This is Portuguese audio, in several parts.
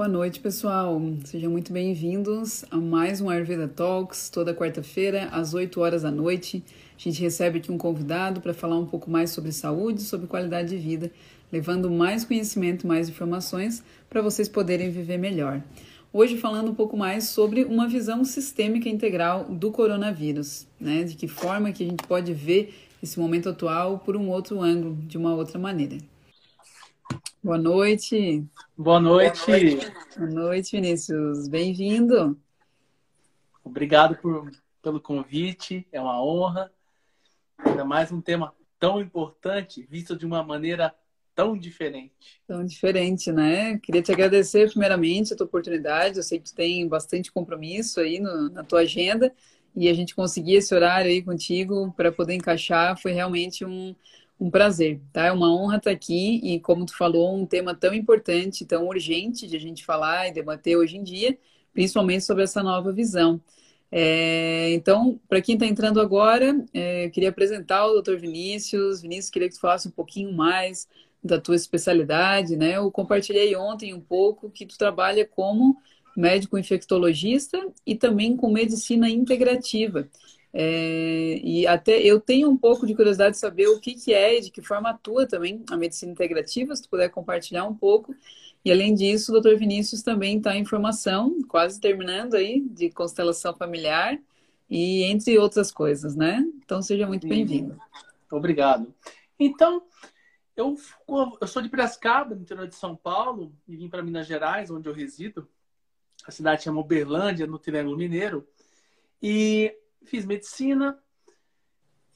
Boa noite, pessoal. Sejam muito bem-vindos a mais um Ayurveda Talks, toda quarta-feira, às 8 horas da noite. A gente recebe aqui um convidado para falar um pouco mais sobre saúde, sobre qualidade de vida, levando mais conhecimento, mais informações para vocês poderem viver melhor. Hoje falando um pouco mais sobre uma visão sistêmica integral do coronavírus, né? De que forma que a gente pode ver esse momento atual por um outro ângulo, de uma outra maneira. Boa noite. Boa noite. Boa noite, Vinícius. Bem-vindo. Obrigado por, pelo convite. É uma honra. Ainda mais um tema tão importante, visto de uma maneira tão diferente. Tão diferente, né? Queria te agradecer primeiramente a tua oportunidade. Eu sei que tu tem bastante compromisso aí no, na tua agenda e a gente conseguir esse horário aí contigo para poder encaixar foi realmente um, um prazer, tá? É uma honra estar aqui e, como tu falou, um tema tão importante, tão urgente de a gente falar e debater hoje em dia, principalmente sobre essa nova visão. É, então, para quem está entrando agora, é, eu queria apresentar o Dr. Vinícius. Vinícius, queria que tu falasse um pouquinho mais da tua especialidade, né? Eu compartilhei ontem um pouco que tu trabalha como médico infectologista e também com medicina integrativa. É, e até eu tenho um pouco de curiosidade de saber o que, que é e de que forma atua também a medicina integrativa, se tu puder compartilhar um pouco. E além disso, o Dr. Vinícius também está em formação, quase terminando aí, de constelação familiar e entre outras coisas, né? Então seja muito bem-vindo. Obrigado. Então, eu, eu sou de Piracicaba, no interior de São Paulo, e vim para Minas Gerais, onde eu resido. A cidade chama Uberlândia, no Triângulo Mineiro. E fiz medicina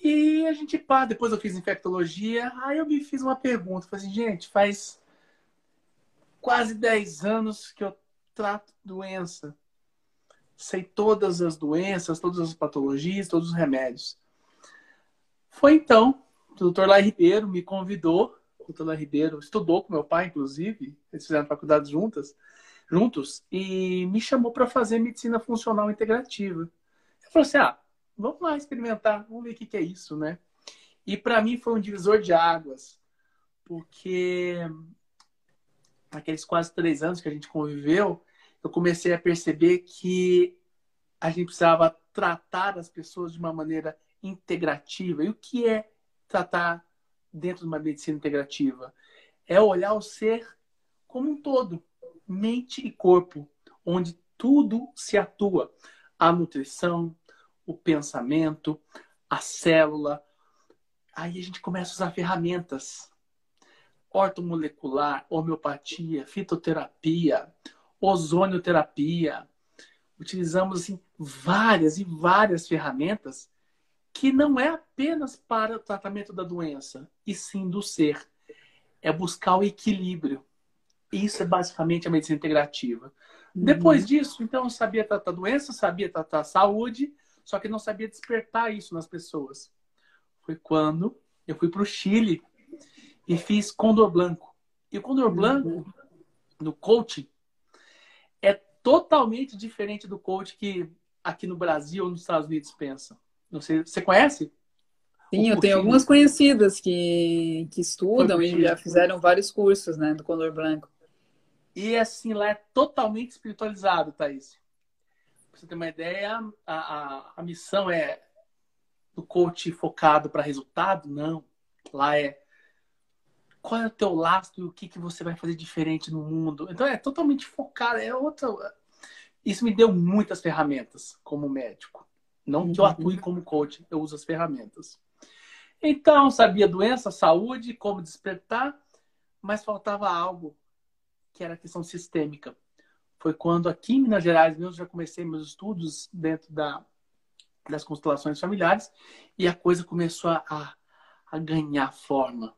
e a gente pá, depois eu fiz infectologia, aí eu me fiz uma pergunta, falei assim, gente, faz quase 10 anos que eu trato doença. Sei todas as doenças, todas as patologias, todos os remédios. Foi então, o doutor Lai Ribeiro me convidou, o doutor Lai Ribeiro estudou com meu pai, inclusive, eles fizeram faculdade juntas, juntos, e me chamou para fazer medicina funcional integrativa. Falei assim, ah, vamos lá experimentar, vamos ver o que, que é isso, né? E para mim foi um divisor de águas, porque naqueles quase três anos que a gente conviveu, eu comecei a perceber que a gente precisava tratar as pessoas de uma maneira integrativa. E o que é tratar dentro de uma medicina integrativa? É olhar o ser como um todo, mente e corpo, onde tudo se atua. A nutrição, o pensamento, a célula. Aí a gente começa a usar ferramentas. Ortomolecular, homeopatia, fitoterapia, ozonioterapia. Utilizamos assim, várias e várias ferramentas que não é apenas para o tratamento da doença, e sim do ser. É buscar o equilíbrio. Isso é basicamente a medicina integrativa. Uhum. Depois disso, então, eu sabia tratar doença, sabia tratar saúde, só que não sabia despertar isso nas pessoas. Foi quando eu fui para o Chile e fiz Condor Blanco. E o Condor Blanco, no coaching, é totalmente diferente do coach que aqui no Brasil ou nos Estados Unidos pensa. Não sei, você conhece? Sim, eu tenho algumas conhecidas que, que estudam e já fizeram vários cursos né, do Condor Blanco. E assim, lá é totalmente espiritualizado, Thaís. Pra você ter uma ideia, a, a, a missão é do coach focado para resultado? Não. Lá é qual é o teu lastro e o que, que você vai fazer diferente no mundo. Então é totalmente focado, é outra. Isso me deu muitas ferramentas como médico. Não que eu atue como coach, eu uso as ferramentas. Então, sabia doença, saúde, como despertar, mas faltava algo que era a questão sistêmica foi quando aqui em Minas Gerais eu já comecei meus estudos dentro da, das constelações familiares e a coisa começou a, a ganhar forma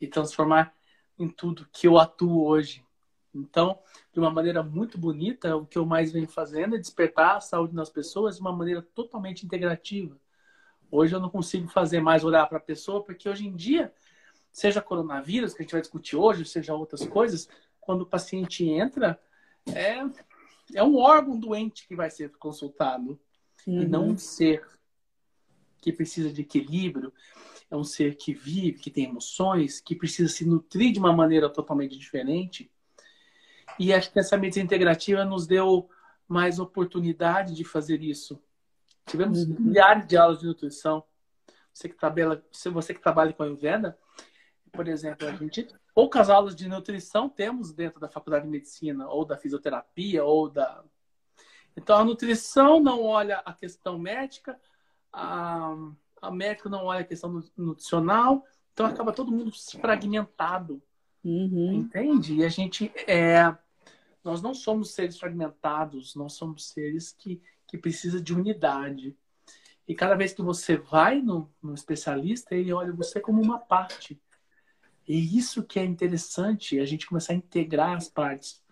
e transformar em tudo que eu atuo hoje. Então, de uma maneira muito bonita, o que eu mais venho fazendo é despertar a saúde nas pessoas de uma maneira totalmente integrativa. Hoje eu não consigo fazer mais olhar para a pessoa, porque hoje em dia, seja coronavírus, que a gente vai discutir hoje, seja outras coisas, quando o paciente entra, é, é um órgão doente que vai ser consultado uhum. e não um ser que precisa de equilíbrio. É um ser que vive, que tem emoções, que precisa se nutrir de uma maneira totalmente diferente. E acho que essa medicina integrativa nos deu mais oportunidade de fazer isso. Tivemos uhum. milhares de aulas de nutrição. Você que trabalha, se você que trabalha com a Ayurveda, por exemplo, a gente poucas aulas de nutrição temos dentro da faculdade de medicina ou da fisioterapia ou da então a nutrição não olha a questão médica, a, a médica não olha a questão nutricional, então acaba todo mundo fragmentado, uhum. entende? E a gente é nós não somos seres fragmentados, nós somos seres que, que precisam de unidade. E cada vez que você vai no, no especialista, ele olha você como uma parte. E isso que é interessante, a gente começar a integrar as partes.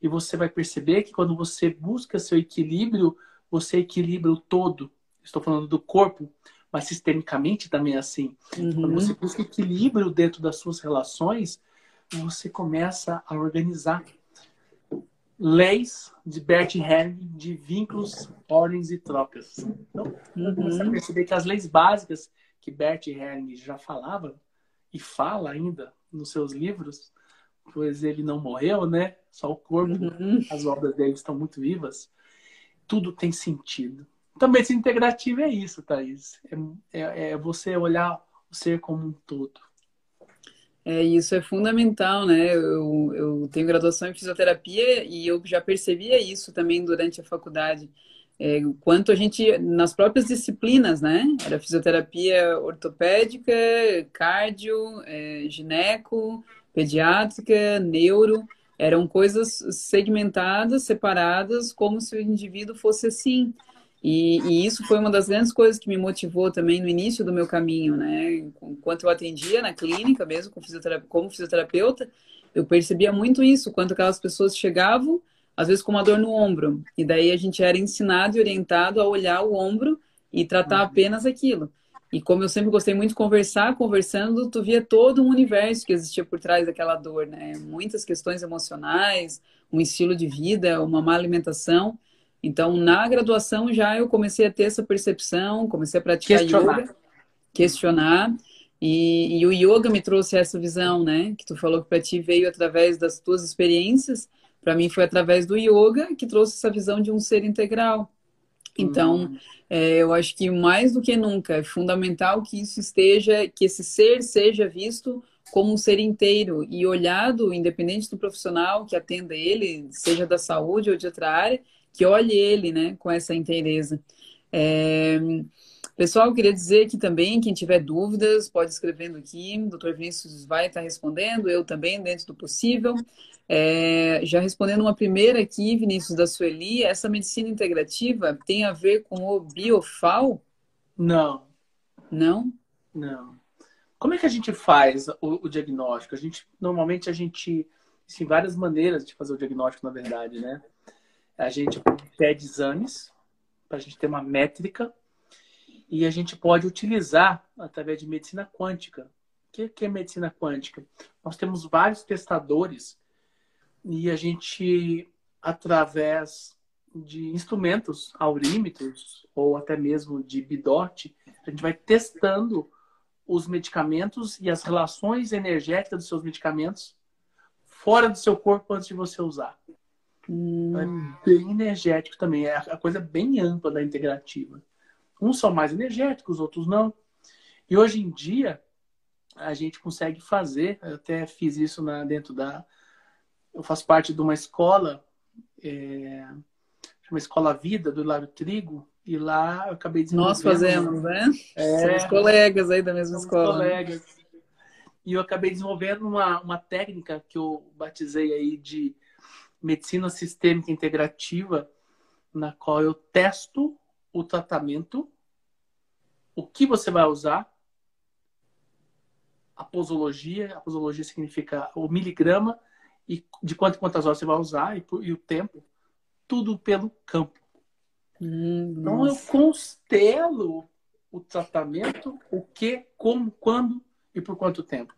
E você vai perceber que quando você busca seu equilíbrio, você equilibra o todo. Estou falando do corpo, mas sistemicamente também é assim. Uhum. Quando você busca equilíbrio dentro das suas relações, você começa a organizar leis de Bert Helling de vínculos, ordens e trocas. Então, uhum. você vai perceber que as leis básicas que Bert Helling já falava e fala ainda nos seus livros, pois ele não morreu, né? Só o corpo, uhum. as obras dele estão muito vivas. Tudo tem sentido. Então, medicina integrativa é isso, Thaís. É, é, é você olhar o ser como um todo. É, isso é fundamental, né? Eu, eu tenho graduação em fisioterapia e eu já percebia isso também durante a faculdade. É, o quanto a gente, nas próprias disciplinas, né? Era fisioterapia ortopédica, cardio, é, gineco, pediátrica, neuro. Eram coisas segmentadas, separadas, como se o indivíduo fosse assim. E, e, isso foi uma das grandes coisas que me motivou também no início do meu caminho, né? Enquanto eu atendia na clínica, mesmo como fisioterapeuta, eu percebia muito isso, quando aquelas pessoas chegavam, às vezes com uma dor no ombro, e daí a gente era ensinado e orientado a olhar o ombro e tratar uhum. apenas aquilo. E como eu sempre gostei muito de conversar, conversando, tu via todo um universo que existia por trás daquela dor, né? Muitas questões emocionais, um estilo de vida, uma má alimentação. Então, na graduação já eu comecei a ter essa percepção, comecei a praticar questionar. yoga, questionar. E, e, o yoga me trouxe essa visão, né? Que tu falou que para ti veio através das tuas experiências. Para mim foi através do yoga que trouxe essa visão de um ser integral. Então, hum. é, eu acho que mais do que nunca é fundamental que isso esteja, que esse ser seja visto como um ser inteiro e olhado, independente do profissional que atenda ele, seja da saúde ou de outra área, que olhe ele, né, com essa inteireza. É... Pessoal, queria dizer que também, quem tiver dúvidas, pode escrevendo aqui. O doutor Vinícius vai estar respondendo, eu também, dentro do possível. É, já respondendo uma primeira aqui, Vinícius da Sueli, essa medicina integrativa tem a ver com o biofal? Não. Não? Não. Como é que a gente faz o, o diagnóstico? A gente normalmente a gente tem várias maneiras de fazer o diagnóstico, na verdade, né? A gente pede exames para a gente ter uma métrica e a gente pode utilizar através de medicina quântica. O que é medicina quântica? Nós temos vários testadores e a gente, através de instrumentos aurímetros ou até mesmo de bidote, a gente vai testando os medicamentos e as relações energéticas dos seus medicamentos fora do seu corpo antes de você usar. Hum. É bem energético também. É a coisa bem ampla da integrativa. Uns são mais energéticos, outros não. E hoje em dia, a gente consegue fazer, eu até fiz isso na, dentro da. Eu faço parte de uma escola, é, uma escola Vida, do Hilário Trigo, e lá eu acabei desenvolvendo. Nós fazemos, né? É, Somos colegas aí da mesma escola. Né? Colegas. Né? E eu acabei desenvolvendo uma, uma técnica que eu batizei aí de medicina sistêmica integrativa, na qual eu testo o tratamento, o que você vai usar, a posologia, a posologia significa o miligrama e de quanto quantas horas você vai usar e, e o tempo, tudo pelo campo. Hum, então eu constelo o tratamento, o que, como, quando e por quanto tempo.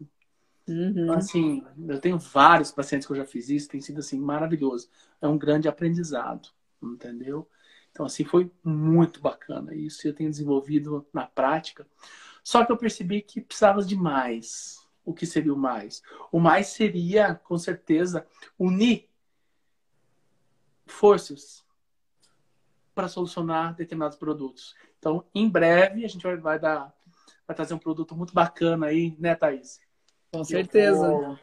Uhum. Assim, eu tenho vários pacientes que eu já fiz isso, tem sido assim maravilhoso. É um grande aprendizado, entendeu? Então, assim, foi muito bacana isso. Eu tenho desenvolvido na prática. Só que eu percebi que precisava de mais. O que seria o mais? O mais seria, com certeza, unir forças para solucionar determinados produtos. Então, em breve, a gente vai, vai, dar, vai trazer um produto muito bacana aí, né, Thaís? Com certeza.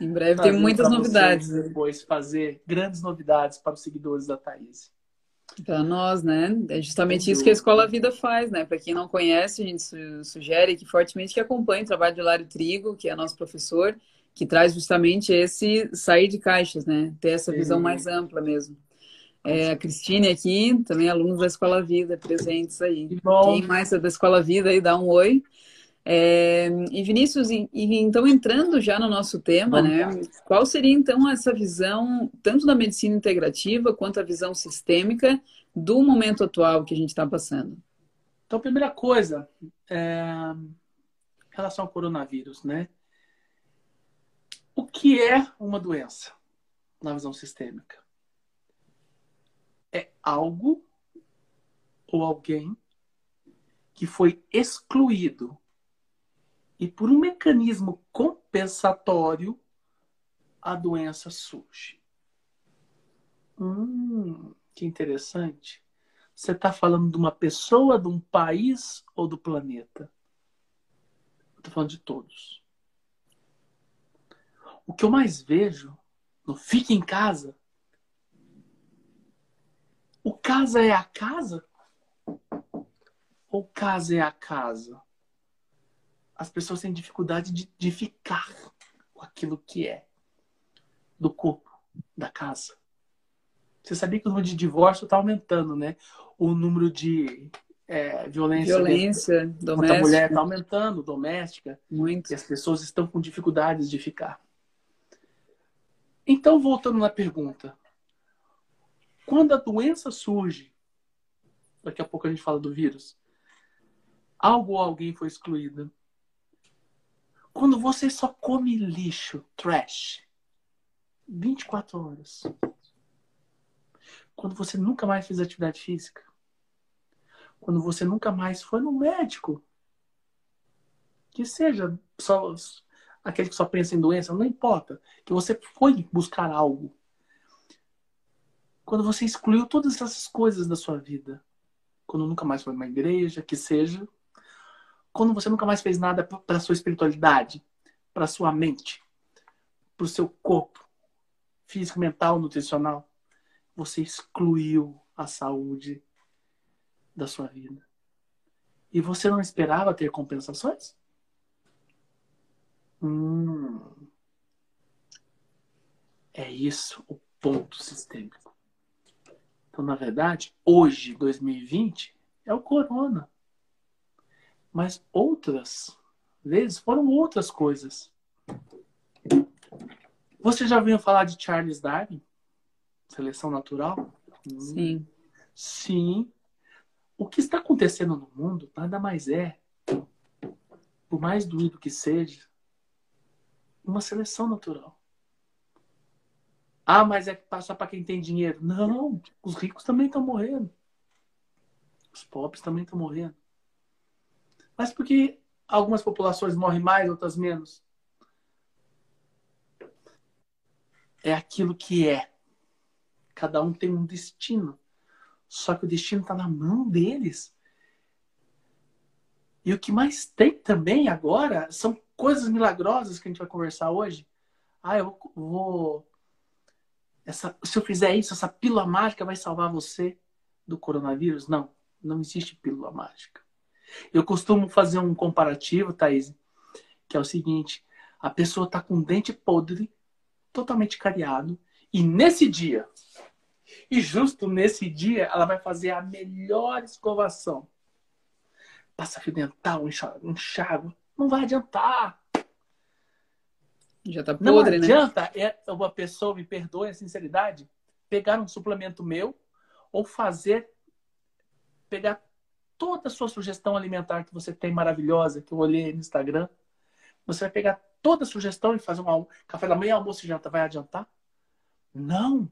Em breve tem muitas novidades. Depois fazer grandes novidades para os seguidores da Thaís. Para nós, né? É justamente isso que a Escola Vida faz, né? Para quem não conhece, a gente sugere que fortemente que acompanhe o trabalho de Lário Trigo, que é nosso professor, que traz justamente esse sair de caixas, né? Ter essa visão mais ampla mesmo. É, a Cristine aqui, também alunos da Escola Vida, presentes aí. Quem mais é da Escola Vida aí, dá um oi. É, e Vinícius, e, e, então entrando já no nosso tema, né? Qual seria então essa visão, tanto da medicina integrativa quanto a visão sistêmica do momento atual que a gente está passando? Então, primeira coisa, é, em relação ao coronavírus, né? O que é uma doença na visão sistêmica? É algo ou alguém que foi excluído e por um mecanismo compensatório, a doença surge. Hum, que interessante. Você está falando de uma pessoa, de um país ou do planeta? Estou falando de todos. O que eu mais vejo no Fique em Casa. O casa é a casa? Ou casa é a casa? As pessoas têm dificuldade de, de ficar com aquilo que é do corpo, da casa. Você sabia que o número de divórcio está aumentando, né? O número de é, violência, violência doméstica. a mulher está aumentando, doméstica. Muito. E as pessoas estão com dificuldades de ficar. Então, voltando na pergunta. Quando a doença surge, daqui a pouco a gente fala do vírus, algo ou alguém foi excluído. Quando você só come lixo, trash, 24 horas. Quando você nunca mais fez atividade física. Quando você nunca mais foi no médico. Que seja só aquele que só pensa em doença, não importa. Que você foi buscar algo. Quando você excluiu todas essas coisas da sua vida. Quando nunca mais foi numa igreja, que seja, quando você nunca mais fez nada para sua espiritualidade, para sua mente, para o seu corpo, físico, mental, nutricional, você excluiu a saúde da sua vida. E você não esperava ter compensações? Hum. É isso o ponto sistêmico. Então, na verdade, hoje, 2020, é o corona. Mas outras vezes foram outras coisas. Você já ouviu falar de Charles Darwin? Seleção natural? Sim. Sim. O que está acontecendo no mundo nada mais é, por mais doído que seja, uma seleção natural. Ah, mas é só para quem tem dinheiro. Não, os ricos também estão morrendo. Os pobres também estão morrendo. Mas por que algumas populações morrem mais, outras menos? É aquilo que é. Cada um tem um destino. Só que o destino está na mão deles. E o que mais tem também agora são coisas milagrosas que a gente vai conversar hoje. Ah, eu vou. Essa, se eu fizer isso, essa pílula mágica vai salvar você do coronavírus? Não, não existe pílula mágica. Eu costumo fazer um comparativo, Thaís, que é o seguinte: a pessoa está com dente podre, totalmente cariado, e nesse dia, e justo nesse dia, ela vai fazer a melhor escovação. Passa fio dental, enxágua. Não vai adiantar. Já tá podre, Não né? adianta né? uma pessoa, me perdoe a sinceridade, pegar um suplemento meu ou fazer, pegar toda a sua sugestão alimentar que você tem maravilhosa, que eu olhei no Instagram, você vai pegar toda a sugestão e fazer um café da manhã, almoço e janta. Vai adiantar? Não.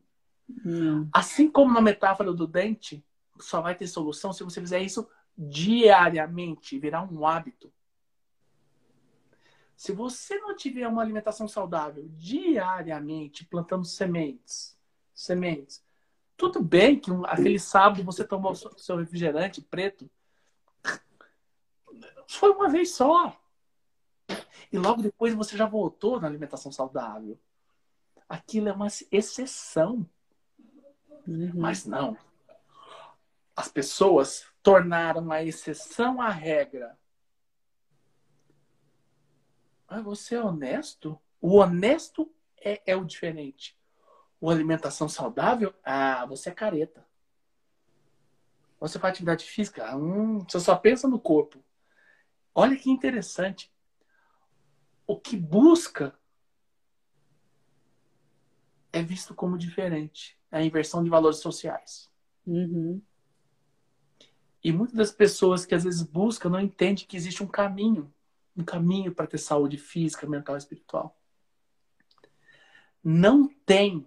Não. Assim como na metáfora do dente, só vai ter solução se você fizer isso diariamente, virar um hábito. Se você não tiver uma alimentação saudável diariamente, plantando sementes, sementes, Tudo bem que aquele sábado você tomou seu refrigerante preto. Foi uma vez só. E logo depois você já voltou na alimentação saudável. Aquilo é uma exceção. Uhum. Mas não. As pessoas tornaram a exceção a regra. Mas você é honesto? O honesto é, é o diferente. O alimentação saudável, ah, você é careta. Você faz atividade física, hum, você só pensa no corpo. Olha que interessante. O que busca é visto como diferente. É a inversão de valores sociais. Uhum. E muitas das pessoas que às vezes buscam não entendem que existe um caminho um caminho para ter saúde física, mental e espiritual. Não tem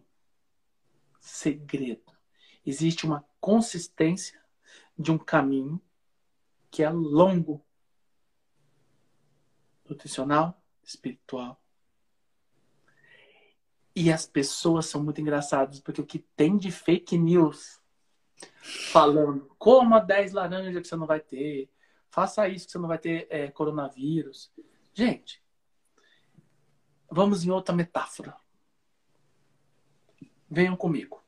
segredo. Existe uma consistência de um caminho que é longo, nutricional, espiritual. E as pessoas são muito engraçadas, porque o que tem de fake news falando coma 10 laranjas que você não vai ter, faça isso que você não vai ter é, coronavírus. Gente, vamos em outra metáfora. Venham comigo.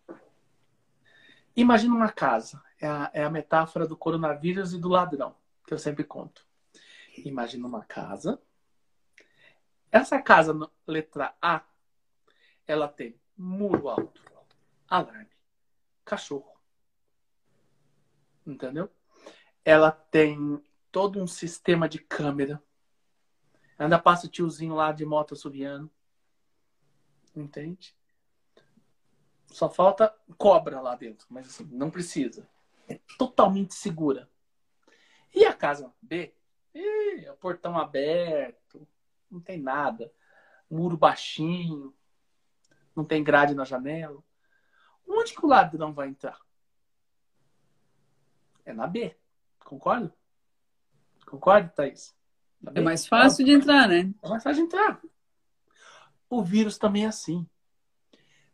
Imagina uma casa. É a, é a metáfora do coronavírus e do ladrão, que eu sempre conto. Imagina uma casa. Essa casa, letra A, ela tem muro alto, alarme, cachorro. Entendeu? Ela tem todo um sistema de câmera. Ainda passa o tiozinho lá de moto assoviando. Entende? Só falta cobra lá dentro, mas assim, não precisa. É totalmente segura. E a casa B? É o portão aberto, não tem nada. Muro baixinho, não tem grade na janela. Onde que o ladrão vai entrar? É na B, concorda? Concorda, Thaís? Tá é mais fácil de entrar, né? É mais fácil de entrar. O vírus também é assim.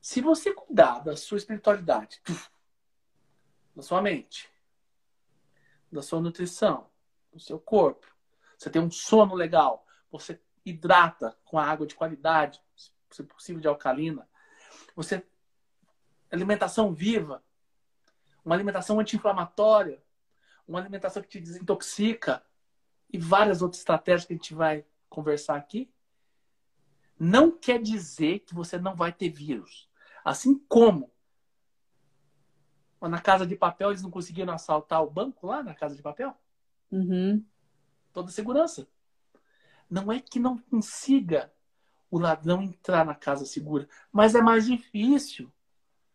Se você cuidar da sua espiritualidade, da sua mente, da sua nutrição, do seu corpo, você tem um sono legal, você hidrata com a água de qualidade, se possível de alcalina, você alimentação viva, uma alimentação anti-inflamatória, uma alimentação que te desintoxica, e várias outras estratégias que a gente vai conversar aqui, não quer dizer que você não vai ter vírus. Assim como na casa de papel eles não conseguiram assaltar o banco lá na casa de papel. Uhum. Toda segurança. Não é que não consiga o ladrão entrar na casa segura, mas é mais difícil.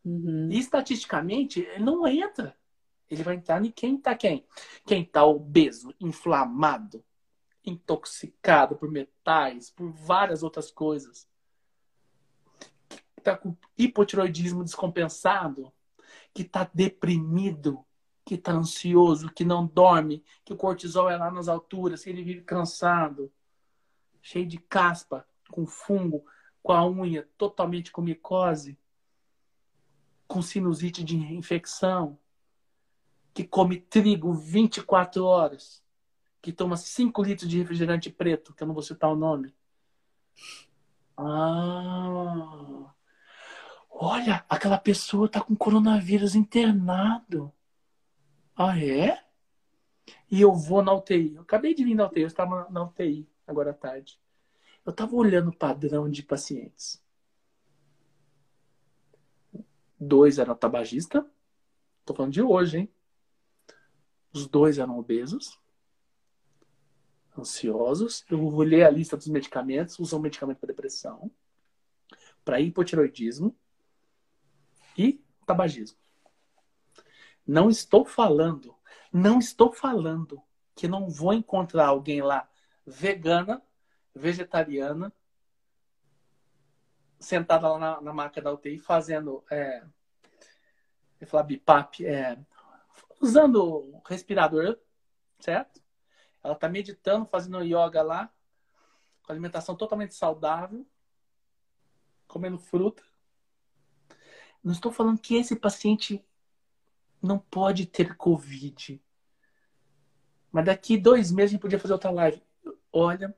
Uhum. E estatisticamente ele não entra. Ele vai entrar em quem está quem? Quem está obeso, inflamado, intoxicado por metais, por várias outras coisas. Que está com hipotiroidismo descompensado, que está deprimido, que está ansioso, que não dorme, que o cortisol é lá nas alturas, que ele vive cansado, cheio de caspa, com fungo, com a unha totalmente com micose, com sinusite de infecção que come trigo 24 horas, que toma 5 litros de refrigerante preto, que eu não vou citar o nome. Ah, olha, aquela pessoa tá com coronavírus internado. Ah, é? E eu vou na UTI. Eu acabei de vir na UTI, eu estava na UTI agora à tarde. Eu estava olhando o padrão de pacientes. Dois eram tabagista. Tô falando de hoje, hein? Os dois eram obesos, ansiosos. Eu ler a lista dos medicamentos. Usam medicamento para depressão, para hipotiroidismo e tabagismo. Não estou falando, não estou falando que não vou encontrar alguém lá vegana, vegetariana, sentada lá na, na maca da UTI fazendo, é, eu falar BIPAP, é, usando respirador, certo? Ela está meditando, fazendo yoga lá, com alimentação totalmente saudável, comendo fruta. Não estou falando que esse paciente não pode ter Covid. Mas daqui dois meses a gente podia fazer outra live. Olha,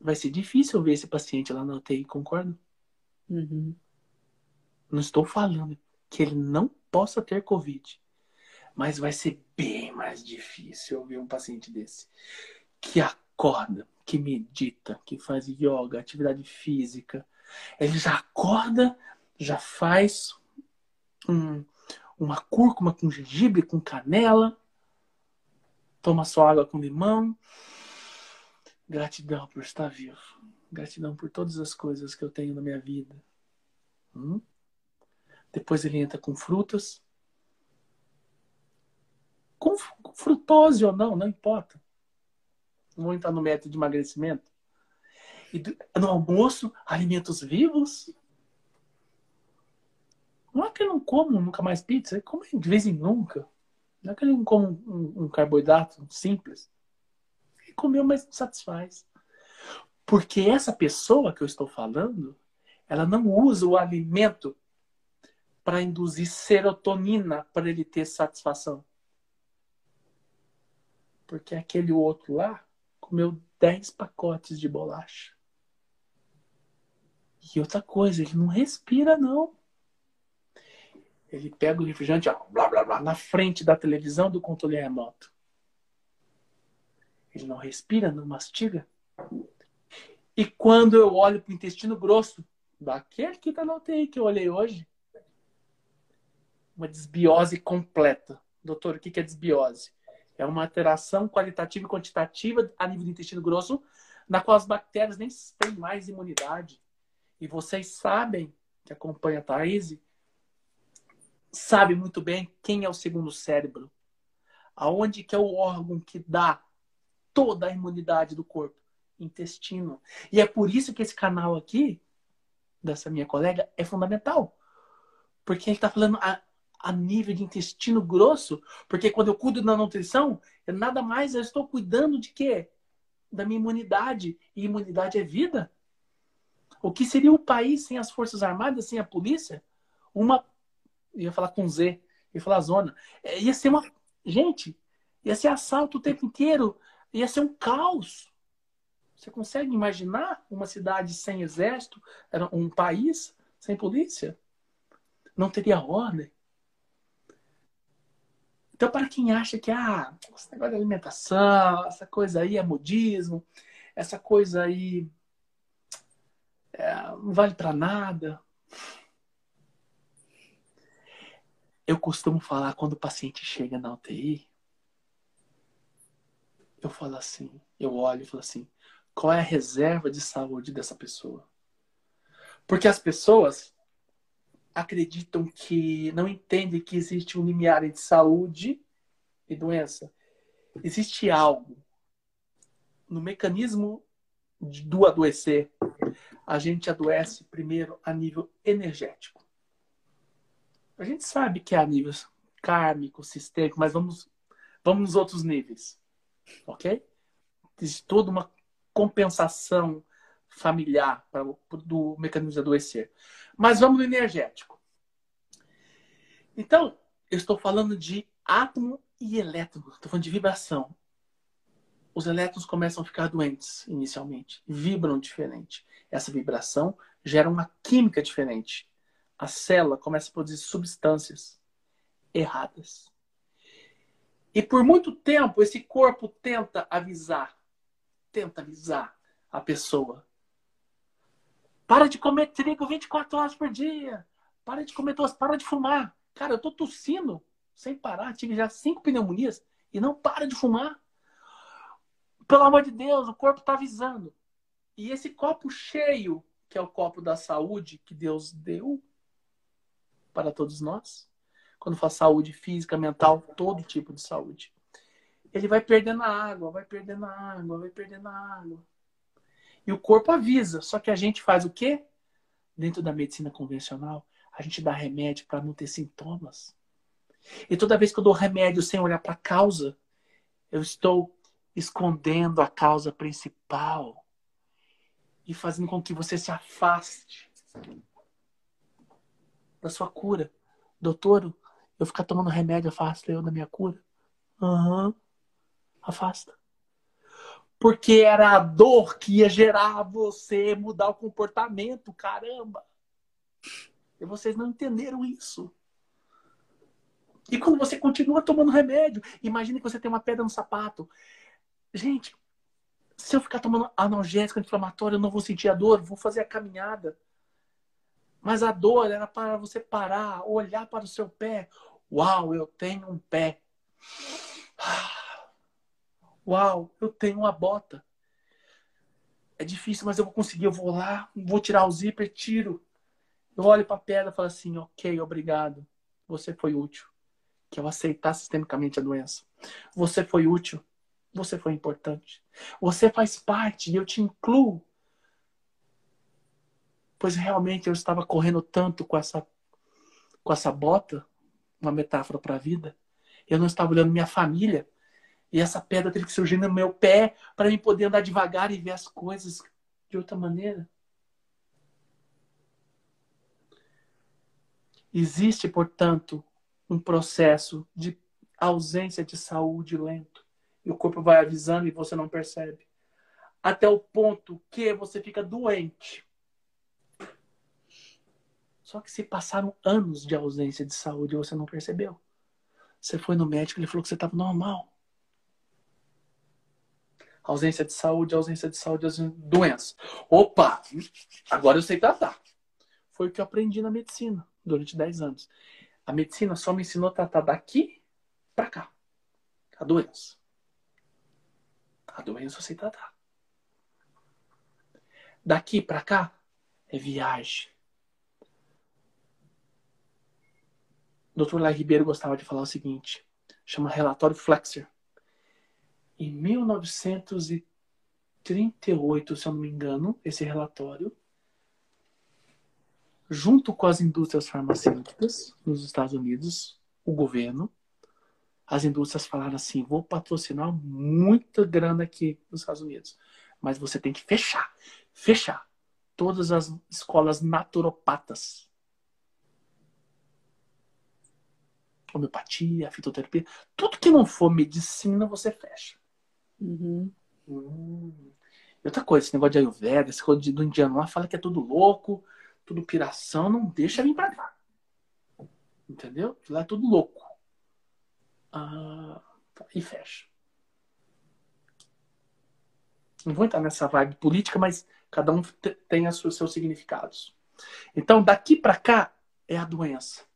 vai ser difícil ver esse paciente lá na UTI, concorda? Uhum. Não estou falando que ele não possa ter Covid. Mas vai ser bem mais difícil ver um paciente desse. Que acorda, que medita, que faz yoga, atividade física. Ele já acorda, já faz um, uma cúrcuma com gengibre, com canela. Toma sua água com limão. Gratidão por estar vivo. Gratidão por todas as coisas que eu tenho na minha vida. Hum? Depois ele entra com frutas. Com, frutose ou não, não importa. Não vou entrar no método de emagrecimento. E no almoço, alimentos vivos. Não é que eu não como nunca mais pizza, eu como de vez em nunca. Não é que eu não como um, um carboidrato simples comeu, mas não satisfaz. Porque essa pessoa que eu estou falando, ela não usa o alimento para induzir serotonina para ele ter satisfação. Porque aquele outro lá comeu 10 pacotes de bolacha. E outra coisa, ele não respira, não. Ele pega o refrigerante, ó, blá, blá, blá, na frente da televisão do controle remoto. Ele não respira, não mastiga. E quando eu olho para o intestino grosso, daquele que está na UTI que eu olhei hoje, uma desbiose completa. Doutor, o que é desbiose? É uma alteração qualitativa e quantitativa a nível do intestino grosso, na qual as bactérias nem têm mais imunidade. E vocês sabem, que acompanha a Thaís, sabe muito bem quem é o segundo cérebro. Aonde que é o órgão que dá toda a imunidade do corpo, intestino. E é por isso que esse canal aqui, dessa minha colega, é fundamental. Porque ele está falando a, a nível de intestino grosso. Porque quando eu cuido da nutrição, nada mais eu estou cuidando de quê? Da minha imunidade. E imunidade é vida. O que seria o país sem as Forças Armadas, sem a polícia? Uma. Ia falar com Z, ia falar zona. É, ia ser uma. Gente, ia ser assalto o tempo inteiro. Ia ser um caos. Você consegue imaginar uma cidade sem exército, um país sem polícia? Não teria ordem. Então, para quem acha que ah, esse negócio de alimentação, essa coisa aí é modismo, essa coisa aí é, não vale para nada. Eu costumo falar quando o paciente chega na UTI, eu falo assim, eu olho e falo assim, qual é a reserva de saúde dessa pessoa? Porque as pessoas acreditam que não entendem que existe um limiar entre saúde e doença. Existe algo no mecanismo do adoecer. A gente adoece primeiro a nível energético. A gente sabe que é a nível kármico, sistêmico, mas vamos, vamos nos outros níveis ok? Existe toda uma compensação familiar para, do mecanismo de adoecer. Mas vamos no energético. Então, eu estou falando de átomo e elétron. Estou falando de vibração. Os elétrons começam a ficar doentes inicialmente, vibram diferente. Essa vibração gera uma química diferente. A célula começa a produzir substâncias erradas. E por muito tempo esse corpo tenta avisar, tenta avisar a pessoa. Para de comer trigo 24 horas por dia. Para de comer doce, para de fumar. Cara, eu tô tossindo sem parar, tive já cinco pneumonias e não para de fumar. Pelo amor de Deus, o corpo está avisando. E esse copo cheio, que é o copo da saúde que Deus deu para todos nós, quando fala saúde física, mental, todo tipo de saúde. Ele vai perdendo a água, vai perdendo a água, vai perdendo a água. E o corpo avisa, só que a gente faz o quê? Dentro da medicina convencional, a gente dá remédio para não ter sintomas. E toda vez que eu dou remédio sem olhar para a causa, eu estou escondendo a causa principal e fazendo com que você se afaste da sua cura. Doutor, eu ficar tomando remédio afasta eu da minha cura? Aham. Uhum. Afasta. Porque era a dor que ia gerar você mudar o comportamento, caramba. E vocês não entenderam isso. E quando você continua tomando remédio, imagine que você tem uma pedra no sapato. Gente, se eu ficar tomando analgésico inflamatório, eu não vou sentir a dor, vou fazer a caminhada. Mas a dor era para você parar, olhar para o seu pé. Uau, eu tenho um pé. Uau, eu tenho uma bota. É difícil, mas eu vou conseguir. Eu vou lá, vou tirar o zíper, tiro. Eu olho para a pedra e falo assim: ok, obrigado. Você foi útil. Que eu aceitar sistemicamente a doença. Você foi útil. Você foi importante. Você faz parte e eu te incluo. Pois realmente eu estava correndo tanto com essa, com essa bota, uma metáfora para a vida. Eu não estava olhando minha família e essa pedra teve que surgir no meu pé para eu poder andar devagar e ver as coisas de outra maneira. Existe, portanto, um processo de ausência de saúde lento. E o corpo vai avisando e você não percebe. Até o ponto que você fica doente. Só que se passaram anos de ausência de saúde e você não percebeu. Você foi no médico, ele falou que você estava normal ausência de saúde, ausência de saúde, ausência doença. Opa, agora eu sei tratar. Foi o que eu aprendi na medicina durante 10 anos. A medicina só me ensinou a tratar daqui para cá. A doença. A doença eu sei tratar. Daqui para cá é viagem. Dr. Lai Ribeiro gostava de falar o seguinte: chama relatório Flexer. Em 1938, se eu não me engano, esse relatório, junto com as indústrias farmacêuticas nos Estados Unidos, o governo, as indústrias falaram assim: vou patrocinar muita grana aqui nos Estados Unidos, mas você tem que fechar, fechar todas as escolas naturopatas. Homeopatia, fitoterapia, tudo que não for medicina, você fecha. Uhum. Hum. E outra coisa, esse negócio de Ayurveda, esse negócio do indiano lá, fala que é tudo louco, tudo piração, não deixa vir pra cá. Entendeu? Lá é tudo louco. Ah, e fecha. Não vou entrar nessa vibe política, mas cada um tem os seus significados. Então, daqui para cá é a doença.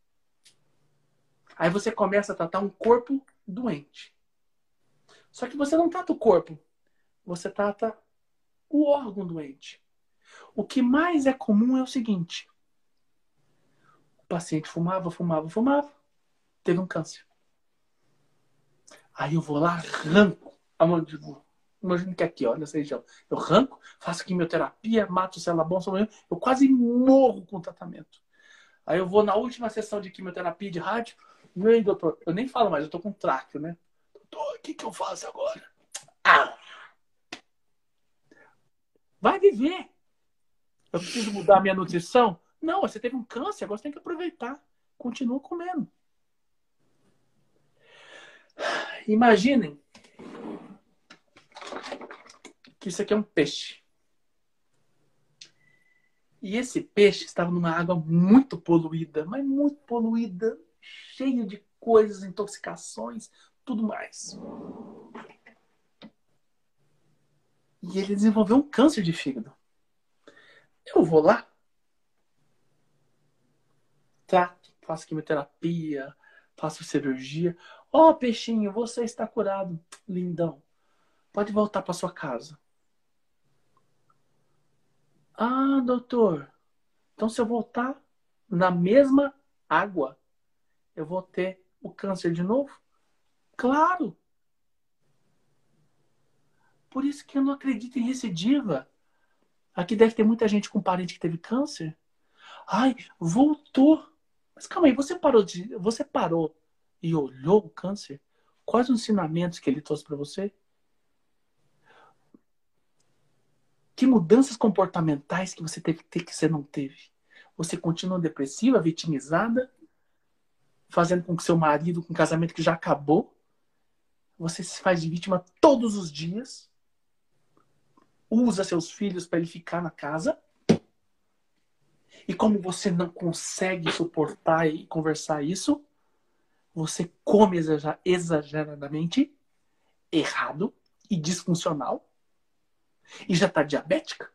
Aí você começa a tratar um corpo doente. Só que você não trata o corpo, você trata o órgão doente. O que mais é comum é o seguinte: o paciente fumava, fumava, fumava, teve um câncer. Aí eu vou lá, arranco a mandíbula. Imagina que aqui, ó, nessa região. Eu arranco, faço quimioterapia, mato célula bom, eu quase morro com o tratamento. Aí eu vou na última sessão de quimioterapia de rádio. Doutor, eu nem falo mais, eu tô com tráqueo, né? doutor, o que, que eu faço agora? Ah! Vai viver. Eu preciso mudar minha nutrição? Não, você teve um câncer, agora você tem que aproveitar. Continua comendo. Imaginem que isso aqui é um peixe. E esse peixe estava numa água muito poluída, mas muito poluída, cheia de coisas, intoxicações, tudo mais. E ele desenvolveu um câncer de fígado. Eu vou lá, trato, faço quimioterapia, faço cirurgia. Ó, oh, peixinho, você está curado. Lindão. Pode voltar para sua casa. Ah, doutor. Então, se eu voltar na mesma água, eu vou ter o câncer de novo? Claro! Por isso que eu não acredito em recidiva. Aqui deve ter muita gente com parente que teve câncer. Ai, voltou. Mas calma aí, você parou de, você parou e olhou o câncer? Quais os ensinamentos que ele trouxe para você? Que mudanças comportamentais que você teve que ter que você não teve? Você continua depressiva, vitimizada? Fazendo com que seu marido, com um casamento que já acabou, você se faz de vítima todos os dias, usa seus filhos para ele ficar na casa. E como você não consegue suportar e conversar isso, você come exageradamente errado e disfuncional. E já está diabética.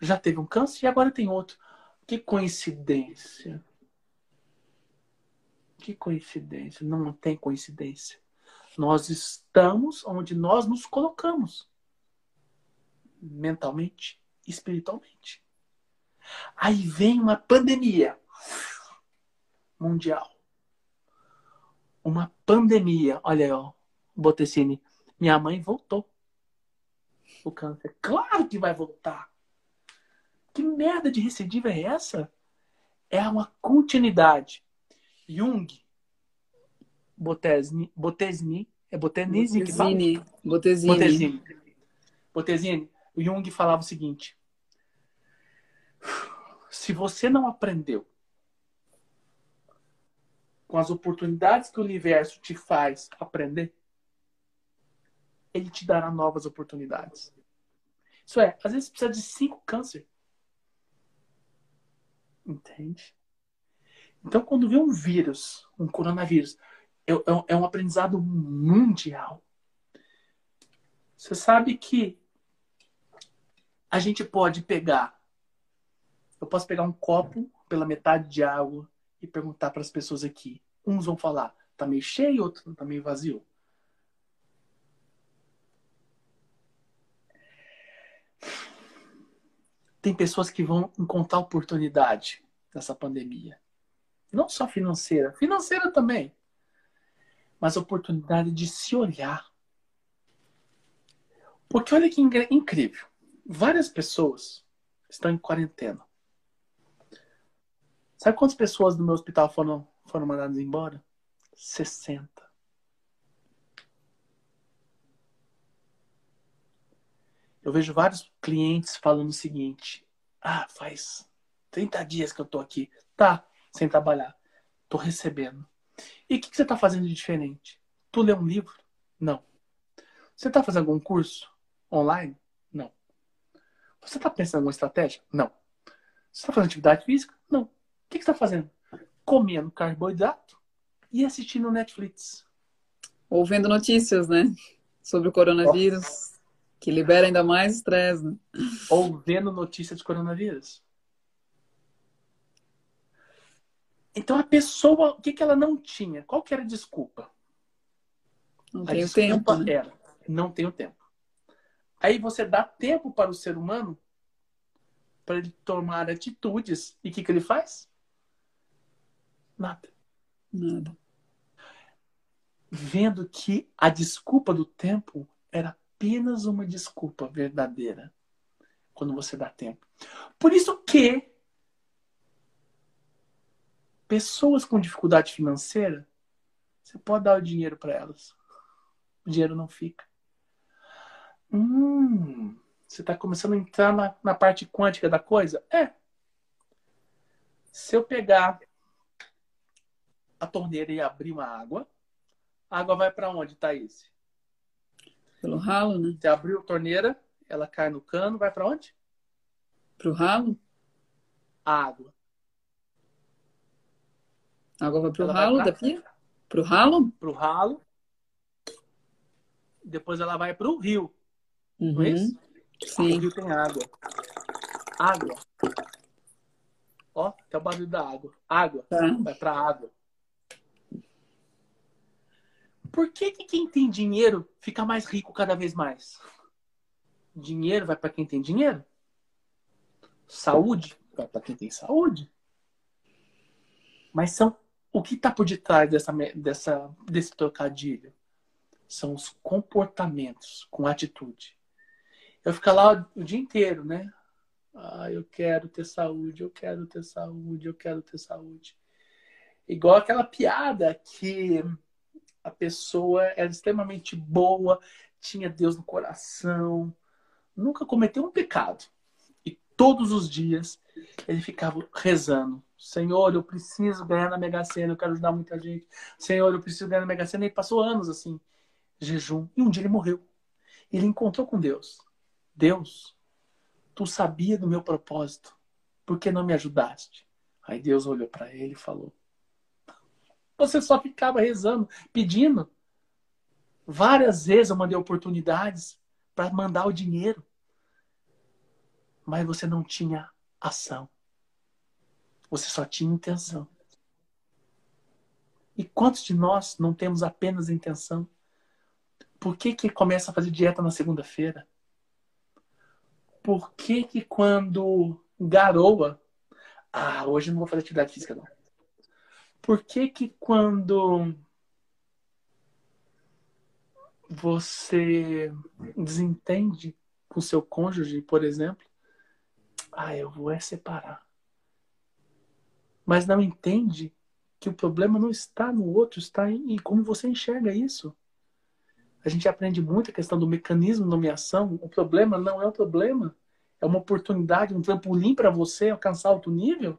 Já teve um câncer e agora tem outro. Que coincidência. Que coincidência. Não tem coincidência. Nós estamos onde nós nos colocamos. Mentalmente, espiritualmente. Aí vem uma pandemia mundial. Uma pandemia. Olha aí, ó, Botecine. Minha mãe voltou. O câncer. Claro que vai voltar. Que merda de recidiva é essa? É uma continuidade. Jung, Botesni, Botesni é Botenise que fala? Botesini. Botesini. Botesini. O Jung falava o seguinte: se você não aprendeu com as oportunidades que o universo te faz aprender, ele te dará novas oportunidades. Isso é, às vezes precisa de cinco câncer. Entende? Então, quando vê um vírus, um coronavírus, é, é, é um aprendizado mundial. Você sabe que a gente pode pegar eu posso pegar um copo pela metade de água e perguntar para as pessoas aqui. Uns vão falar, tá meio cheio, outro tá meio vazio. Tem pessoas que vão encontrar oportunidade nessa pandemia. Não só financeira, financeira também. Mas oportunidade de se olhar. Porque olha que incrível. Várias pessoas estão em quarentena. Sabe quantas pessoas do meu hospital foram, foram mandadas embora? 60. Eu vejo vários clientes falando o seguinte: Ah, faz 30 dias que eu tô aqui. Tá, sem trabalhar. Tô recebendo. E o que, que, você tá fazendo de diferente? Tu lê um livro? Não. Você tá fazendo algum curso online? Não. Você tá pensando em alguma estratégia? Não. Você tá fazendo atividade física? Não que, que você está fazendo? Comendo carboidrato e assistindo Netflix. Ou vendo notícias, né? Sobre o coronavírus, Nossa. que libera ainda mais estresse. Né? Ou vendo notícias de coronavírus. Então a pessoa, o que, que ela não tinha? Qual que era a desculpa? Não tenho tempo. Né? Era, não tenho tempo. Aí você dá tempo para o ser humano para ele tomar atitudes. E o que, que ele faz? Nada. Nada. Vendo que a desculpa do tempo era apenas uma desculpa verdadeira. Quando você dá tempo. Por isso que pessoas com dificuldade financeira, você pode dar o dinheiro para elas. O dinheiro não fica. Hum, você está começando a entrar na, na parte quântica da coisa? É. Se eu pegar a torneira e abrir uma água, a água vai para onde, Thaís? Pelo ralo, né? Você abriu a torneira, ela cai no cano, vai para onde? Pro ralo? A água. A água vai pro ela ralo da pia? Pro ralo? Pro ralo. Depois ela vai pro rio. Uhum. Não é isso? Sim. O rio tem água. Água. Ó, até o barulho da água. Água. Tá. Vai pra água. Por que, que quem tem dinheiro fica mais rico cada vez mais? Dinheiro vai para quem tem dinheiro? Saúde vai para quem tem saúde? Mas são o que está por detrás dessa, dessa, desse trocadilho? São os comportamentos com atitude. Eu fico lá o dia inteiro, né? Ah, eu quero ter saúde, eu quero ter saúde, eu quero ter saúde. Igual aquela piada que a pessoa era extremamente boa, tinha Deus no coração, nunca cometeu um pecado. E todos os dias ele ficava rezando: Senhor, eu preciso ganhar na Mega Sena, eu quero ajudar muita gente. Senhor, eu preciso ganhar na Mega Sena. E passou anos assim, jejum. E um dia ele morreu. Ele encontrou com Deus. Deus, tu sabia do meu propósito. Por que não me ajudaste? Aí Deus olhou para ele e falou: Você só ficava rezando, pedindo. Várias vezes eu mandei oportunidades para mandar o dinheiro. Mas você não tinha ação. Você só tinha intenção. E quantos de nós não temos apenas intenção? Por que, que começa a fazer dieta na segunda-feira? Por que, que quando garoa. Ah, hoje não vou fazer atividade física, não. Por que, que quando você desentende com seu cônjuge, por exemplo, ah, eu vou é separar mas não entende que o problema não está no outro, está em, em como você enxerga isso. A gente aprende muito a questão do mecanismo de nomeação. O problema não é o problema, é uma oportunidade, um trampolim para você alcançar outro nível.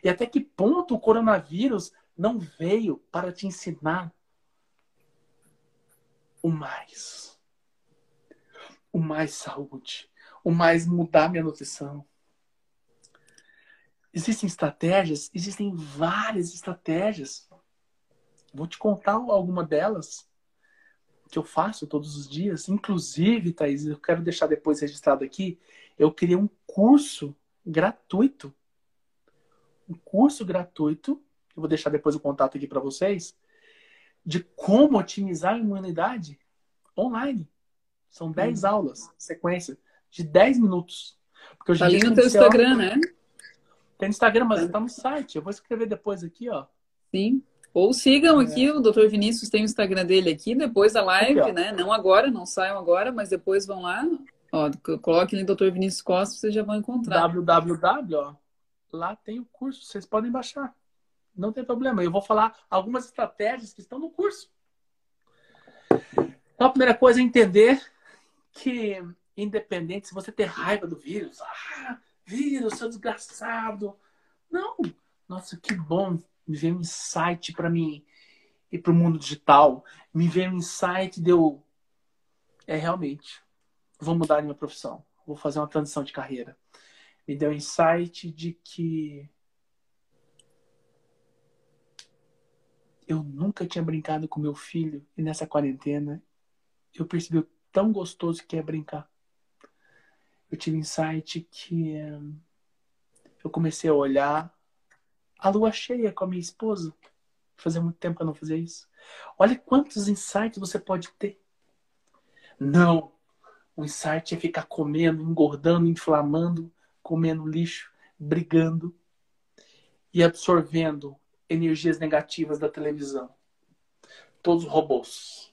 E até que ponto o coronavírus não veio para te ensinar o mais? O mais saúde, o mais mudar minha nutrição, Existem estratégias, existem várias estratégias. Vou te contar alguma delas que eu faço todos os dias. Inclusive, Thaís, eu quero deixar depois registrado aqui, eu criei um curso gratuito. Um curso gratuito, eu vou deixar depois o contato aqui para vocês, de como otimizar a imunidade online. São 10 hum. aulas, sequência, de 10 minutos. Porque hoje tá ali no teu Instagram, né? Tem Instagram, mas está no site. Eu vou escrever depois aqui, ó. Sim. Ou sigam é. aqui, o Dr. Vinícius tem o Instagram dele aqui, depois da live, aqui, né? Não agora, não saiam agora, mas depois vão lá. Ó, coloquem ali Dr. Vinícius Costa, vocês já vão encontrar. www, ó. Lá tem o curso, vocês podem baixar. Não tem problema. Eu vou falar algumas estratégias que estão no curso. Então, a primeira coisa é entender que, independente, se você ter raiva do vírus, ah, vírus, seu desgraçado. Não. Nossa, que bom. Me veio um insight para mim ir para o mundo digital. Me veio um insight de eu. É realmente. Vou mudar minha profissão. Vou fazer uma transição de carreira. Me deu um insight de que eu nunca tinha brincado com meu filho e nessa quarentena eu percebi o tão gostoso que é brincar eu tive insight que eu comecei a olhar a lua cheia com a minha esposa. Fazia muito tempo que eu não fazia isso. Olha quantos insights você pode ter. Não. O insight é ficar comendo, engordando, inflamando, comendo lixo, brigando e absorvendo energias negativas da televisão. Todos robôs.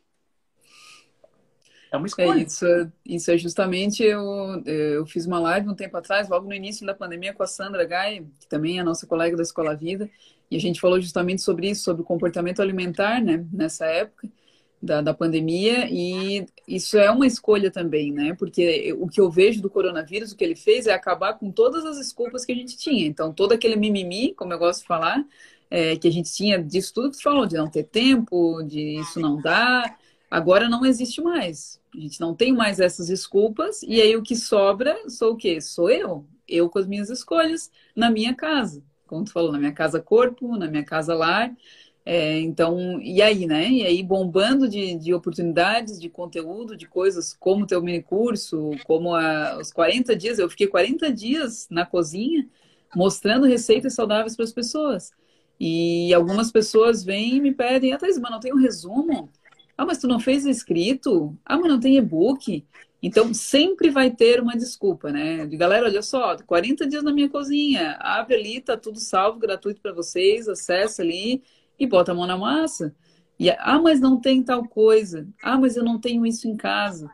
É uma escolha. É, isso, isso é justamente, eu, eu fiz uma live um tempo atrás, logo no início da pandemia, com a Sandra Gai, que também é nossa colega da Escola Vida, e a gente falou justamente sobre isso, sobre o comportamento alimentar, né, nessa época da, da pandemia, e isso é uma escolha também, né, porque o que eu vejo do coronavírus, o que ele fez é acabar com todas as desculpas que a gente tinha. Então, todo aquele mimimi, como eu gosto de falar, é, que a gente tinha disso tudo que você falou, de não ter tempo, de isso não dar, agora não existe mais. A gente não tem mais essas desculpas, e aí o que sobra sou o quê? Sou eu. Eu com as minhas escolhas na minha casa. Como tu falou, na minha casa corpo, na minha casa lar. É, então, e aí, né? E aí bombando de, de oportunidades, de conteúdo, de coisas como o teu mini curso, como a, os 40 dias, eu fiquei 40 dias na cozinha mostrando receitas saudáveis para as pessoas. E algumas pessoas vêm e me pedem, ah, Thais, mas não tem um resumo? Ah, mas tu não fez escrito? Ah, mas não tem e-book? Então, sempre vai ter uma desculpa, né? De galera, olha só, 40 dias na minha cozinha, abre ali, tá tudo salvo, gratuito para vocês, acessa ali e bota a mão na massa. E, ah, mas não tem tal coisa. Ah, mas eu não tenho isso em casa.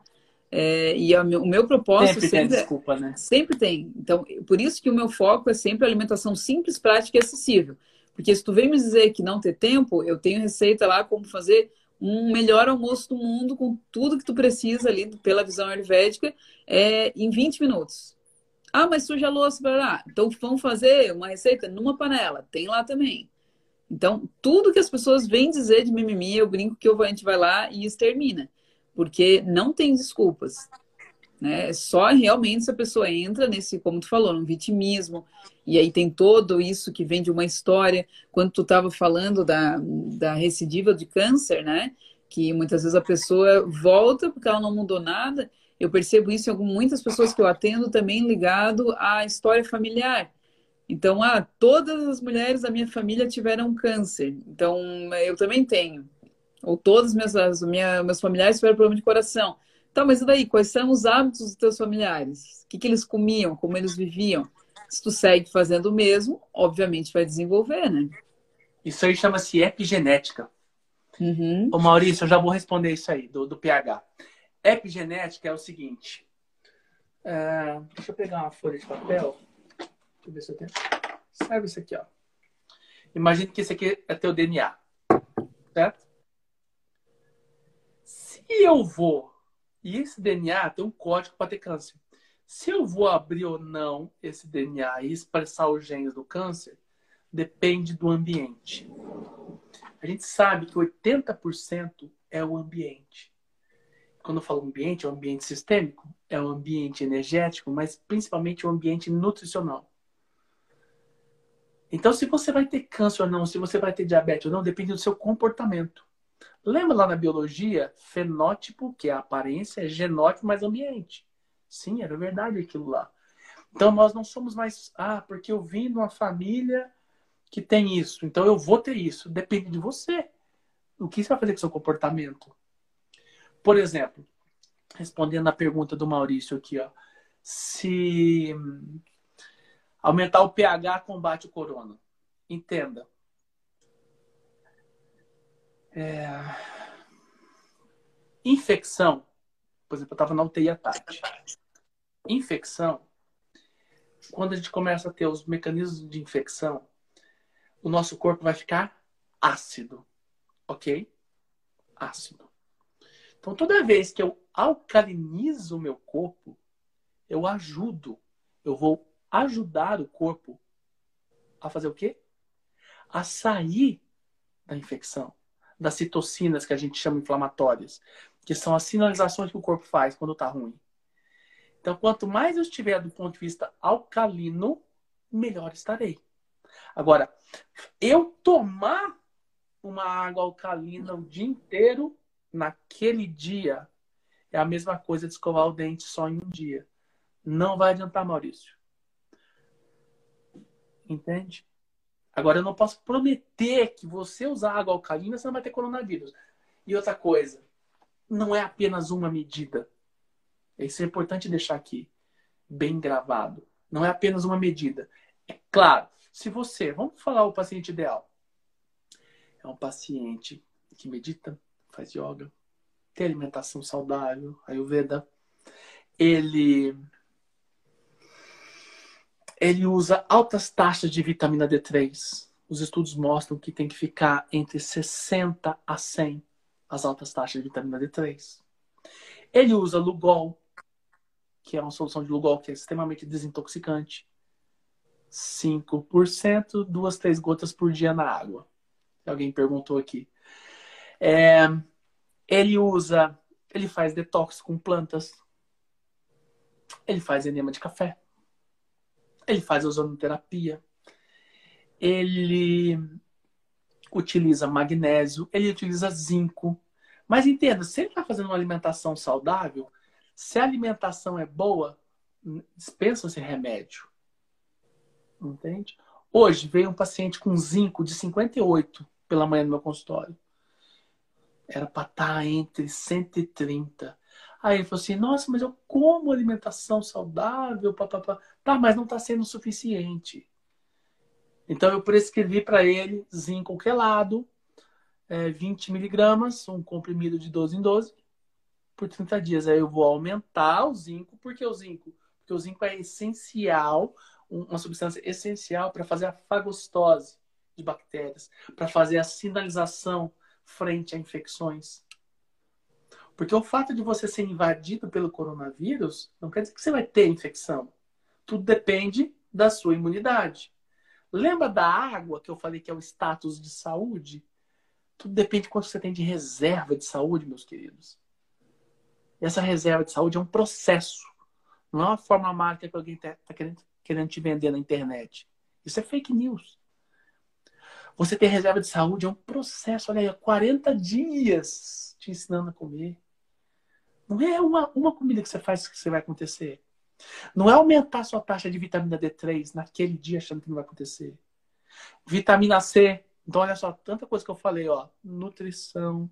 É, e a, o meu propósito sempre, sempre tem desculpa, né? Sempre tem. Então, por isso que o meu foco é sempre alimentação simples, prática e acessível. Porque se tu vem me dizer que não ter tempo, eu tenho receita lá como fazer um melhor almoço do mundo com tudo que tu precisa ali pela visão ayurvédica é em 20 minutos. Ah, mas suja a louça, blá, então vamos fazer uma receita numa panela. Tem lá também. Então, tudo que as pessoas vêm dizer de mimimi, eu brinco que a gente vai lá e extermina. Porque não tem desculpas. Né? Só realmente se a pessoa entra nesse, como tu falou, no vitimismo, e aí tem todo isso que vem de uma história. Quando tu estava falando da, da recidiva de câncer, né? Que muitas vezes a pessoa volta porque ela não mudou nada. Eu percebo isso em muitas pessoas que eu atendo também ligado à história familiar. Então, ah, todas as mulheres da minha família tiveram câncer. Então, eu também tenho. Ou todos meus, meus familiares tiveram problema de coração. Tá, mas e daí? Quais são os hábitos dos teus familiares? O que, que eles comiam? Como eles viviam? Se tu segue fazendo o mesmo, obviamente vai desenvolver, né? Isso aí chama-se epigenética. Uhum. Ô Maurício, eu já vou responder isso aí, do, do pH. Epigenética é o seguinte. É, deixa eu pegar uma folha de papel. Deixa eu ver se eu tenho. Serve isso aqui, ó. Imagine que esse aqui é teu DNA. Certo? Se eu vou e esse DNA tem um código para ter câncer. Se eu vou abrir ou não esse DNA e expressar os genes do câncer, depende do ambiente. A gente sabe que 80% é o ambiente. Quando eu falo ambiente, é o ambiente sistêmico, é o ambiente energético, mas principalmente o ambiente nutricional. Então, se você vai ter câncer ou não, se você vai ter diabetes ou não, depende do seu comportamento. Lembra lá na biologia, fenótipo, que é a aparência, é genótipo mais ambiente. Sim, era verdade aquilo lá. Então nós não somos mais, ah, porque eu vim de uma família que tem isso, então eu vou ter isso. Depende de você. O que você vai fazer com o seu comportamento? Por exemplo, respondendo a pergunta do Maurício aqui, ó. Se aumentar o pH combate o corona. Entenda, é... Infecção. Por exemplo, eu estava na UTI à tarde. Infecção. Quando a gente começa a ter os mecanismos de infecção, o nosso corpo vai ficar ácido. Ok? Ácido. Então, toda vez que eu alcalinizo o meu corpo, eu ajudo. Eu vou ajudar o corpo a fazer o quê? A sair da infecção das citocinas que a gente chama inflamatórias, que são as sinalizações que o corpo faz quando está ruim. Então, quanto mais eu estiver do ponto de vista alcalino, melhor estarei. Agora, eu tomar uma água alcalina o dia inteiro, naquele dia, é a mesma coisa de escovar o dente só em um dia. Não vai adiantar, Maurício. Entende? Agora, eu não posso prometer que você usar água alcalina, você não vai ter coronavírus. E outra coisa, não é apenas uma medida. Isso é importante deixar aqui bem gravado. Não é apenas uma medida. É claro, se você, vamos falar o paciente ideal. É um paciente que medita, faz yoga, tem alimentação saudável, ayurveda. Ele ele usa altas taxas de vitamina D3. Os estudos mostram que tem que ficar entre 60 a 100 as altas taxas de vitamina D3. Ele usa Lugol, que é uma solução de Lugol que é extremamente desintoxicante. 5%, duas, três gotas por dia na água. Alguém perguntou aqui. É, ele usa, ele faz detox com plantas. Ele faz enema de café. Ele faz ozonoterapia. Ele utiliza magnésio, ele utiliza zinco. Mas entenda, se ele está fazendo uma alimentação saudável, se a alimentação é boa, dispensa esse remédio. Entende? Hoje veio um paciente com zinco de 58 pela manhã no meu consultório. Era para estar tá entre 130 Aí ele falou assim: nossa, mas eu como alimentação saudável, papapá. Tá, mas não está sendo suficiente. Então eu prescrevi para ele zinco quelado, é, 20 miligramas, um comprimido de 12 em 12, por 30 dias. Aí eu vou aumentar o zinco, porque o zinco? Porque o zinco é essencial, uma substância essencial para fazer a fagostose de bactérias, para fazer a sinalização frente a infecções. Porque o fato de você ser invadido pelo coronavírus não quer dizer que você vai ter infecção. Tudo depende da sua imunidade. Lembra da água que eu falei que é o status de saúde? Tudo depende de quanto você tem de reserva de saúde, meus queridos. E essa reserva de saúde é um processo. Não é uma forma mágica que alguém está tá querendo, querendo te vender na internet. Isso é fake news. Você ter reserva de saúde é um processo. Olha aí, 40 dias te ensinando a comer. Não é uma, uma comida que você faz que você vai acontecer. Não é aumentar sua taxa de vitamina D3 naquele dia achando que não vai acontecer. Vitamina C. Então, olha só, tanta coisa que eu falei, ó. Nutrição.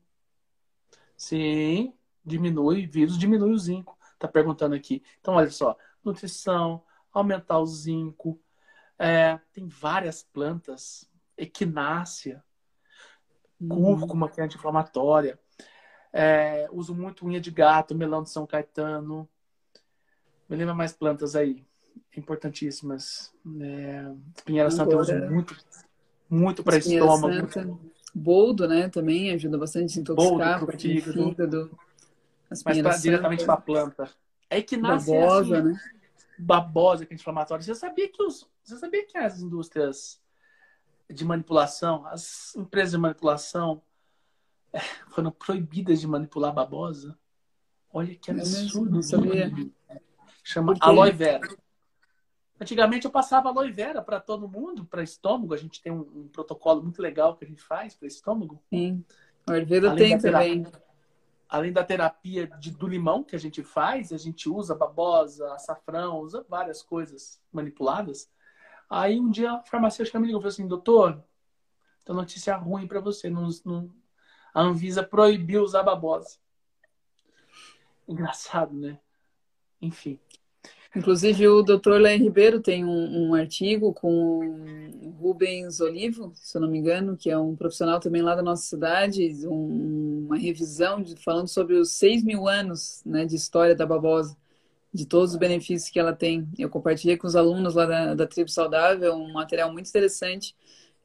Sim, diminui, vírus diminui o zinco. Tá perguntando aqui. Então, olha só. Nutrição, aumentar o zinco. É, tem várias plantas. Equinácea. Cúrcuma, que é anti-inflamatória. É, uso muito unha de gato, melão de São Caetano. Me lembra mais plantas aí, importantíssimas. É, Pinheira Santa eu uso muito, muito para estômago. Santa. Boldo, né, também ajuda bastante a desintoxicar, para fígado. fígado. Mas pra, diretamente para a planta. É que nasce babosa, assim, né? Babosa, que é inflamatória. Você sabia que os, você sabia que as indústrias de manipulação, as empresas de manipulação foram proibidas de manipular babosa? Olha que absurdo. Sabia. Chama aloe vera. Antigamente eu passava aloe vera para todo mundo, para estômago. A gente tem um, um, protocolo muito legal que a gente faz para estômago. Sim. O Ayurveda tem também. Além da terapia de, do limão que a gente faz, a gente usa babosa, açafrão, usa várias coisas manipuladas. Aí um dia a farmacêutica me ligou e falou assim: doutor, tem notícia ruim para você. Não, não, a Anvisa proibiu usar babosa. Engraçado, né? Enfim. Inclusive, o doutor Léo Ribeiro tem um, um, artigo com o Rubens Olivo, se eu não me engano, que é um profissional também lá da nossa cidade, um, uma revisão de, falando sobre os 6 mil anos né, de história da babosa, de todos os benefícios que ela tem. Eu compartilhei com os alunos lá da, da Tribo Saudável um material muito interessante.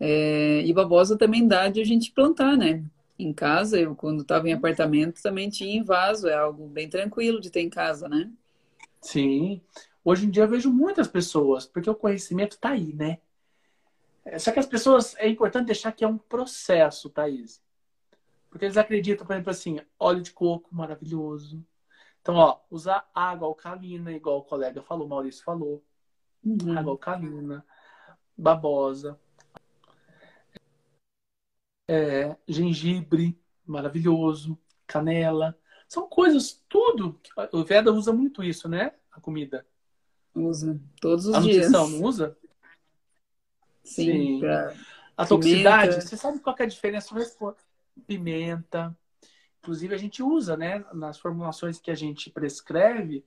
É, e babosa também dá de a gente plantar, né? Em casa, eu quando estava em apartamento também tinha em vaso, é algo bem tranquilo de ter em casa, né? Sim. Hoje em dia eu vejo muitas pessoas, porque o conhecimento está aí, né? É, só que as pessoas, é importante deixar que é um processo, Thaís. Porque eles acreditam, por exemplo, assim, óleo de coco maravilhoso. Então, ó, usar água alcalina, igual o colega falou, o Maurício falou. Uhum. Água alcalina, babosa. É, gengibre, maravilhoso. Canela. São coisas, tudo. O Veda usa muito isso, né? A comida. Usa. Todos os a dias. Nutrição, não usa? Sim. Sim. A toxicidade, pimenta. você sabe qual é a diferença? Pimenta. Inclusive, a gente usa, né? Nas formulações que a gente prescreve,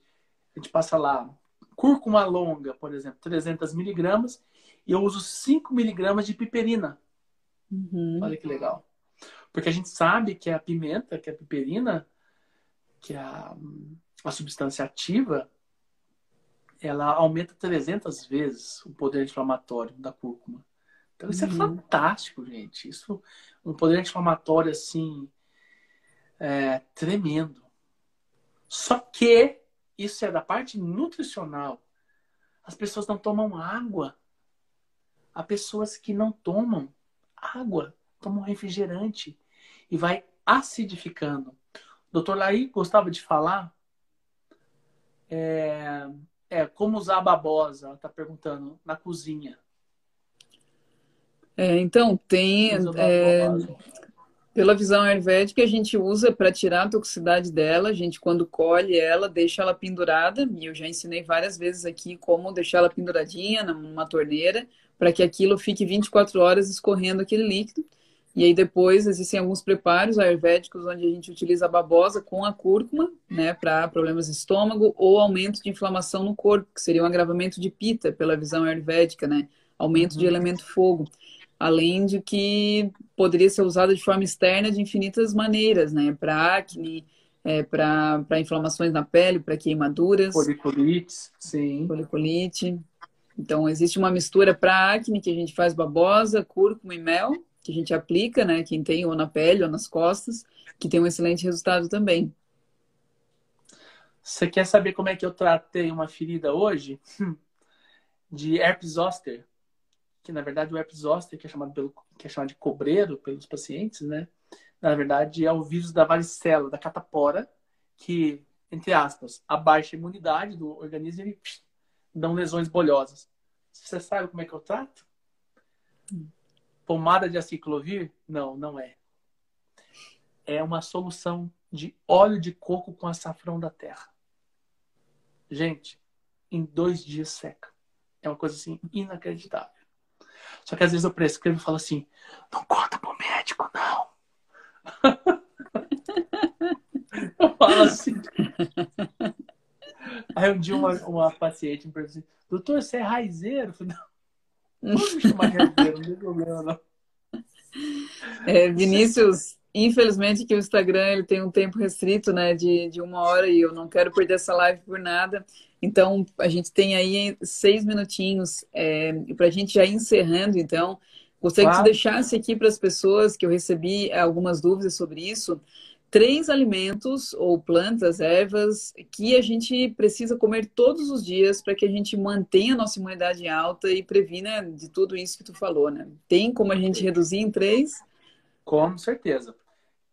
a gente passa lá cúrcuma longa, por exemplo, 300 miligramas, e eu uso 5 miligramas de piperina. Uhum. Olha que legal. Porque a gente sabe que a pimenta, que a piperina, que a, a substância ativa ela aumenta 300 vezes o poder inflamatório da cúrcuma. Então isso é uhum. é fantástico, gente. Isso um poder inflamatório assim é, tremendo. Só que isso é da parte nutricional. As pessoas não tomam água. Há pessoas que não tomam água, tomam refrigerante e vai acidificando. Doutor Laí gostava de falar é, é como usar a babosa, ela está perguntando, na cozinha. É, então, tem. É, pela visão ayurvédica, a gente usa para tirar a toxicidade dela. A gente, quando colhe ela, deixa ela pendurada. E eu já ensinei várias vezes aqui como deixar ela penduradinha numa torneira, para que aquilo fique 24 horas escorrendo aquele líquido. E aí depois existem alguns preparos ayurvédicos onde a gente utiliza a babosa com a cúrcuma, né, para problemas de estômago ou aumento de inflamação no corpo, que seria um agravamento de pita pela visão ayurvédica, né, aumento uhum. de elemento fogo. Além de que poderia ser usada de forma externa de infinitas maneiras, né, para acne, é, para inflamações na pele, para queimaduras. Policolite, sim. Policolite. Então, existe uma mistura para acne que a gente faz babosa, cúrcuma e mel que a gente aplica, né? Quem tem ou na pele ou nas costas, que tem um excelente resultado também. Você quer saber como é que eu tratei uma ferida hoje? de herpes zoster, que na verdade o herpes zoster, que é chamado, pelo, que é chamado de cobreiro pelos pacientes, né? Na verdade é o vírus da varicela, da catapora, que, entre aspas, abaixa a imunidade do organismo e psh, dão lesões bolhosas. Você sabe como é que eu trato? Pomada de aciclovir? Não, não é. É uma solução de óleo de coco com açafrão da terra. Gente, em dois dias seca. É uma coisa assim inacreditável. Só que às vezes eu prescrevo e falo assim: não conta pro médico, não. eu falo assim. Aí um dia uma, uma paciente me perguntou assim: doutor, você é raizeiro? Eu falei, não, não me chamar raizeiro, não tem problema, não. É, Vinícius, infelizmente que o Instagram ele tem um tempo restrito, né, de, de uma hora e eu não quero perder essa live por nada. Então, a gente tem aí seis minutinhos é, para a gente já encerrando. Então, gostaria claro. que você deixasse aqui para as pessoas que eu recebi algumas dúvidas sobre isso. Três alimentos ou plantas, ervas, que a gente precisa comer todos os dias para que a gente mantenha a nossa imunidade alta e previna de tudo isso que tu falou, né? Tem como a gente reduzir em três? Com certeza.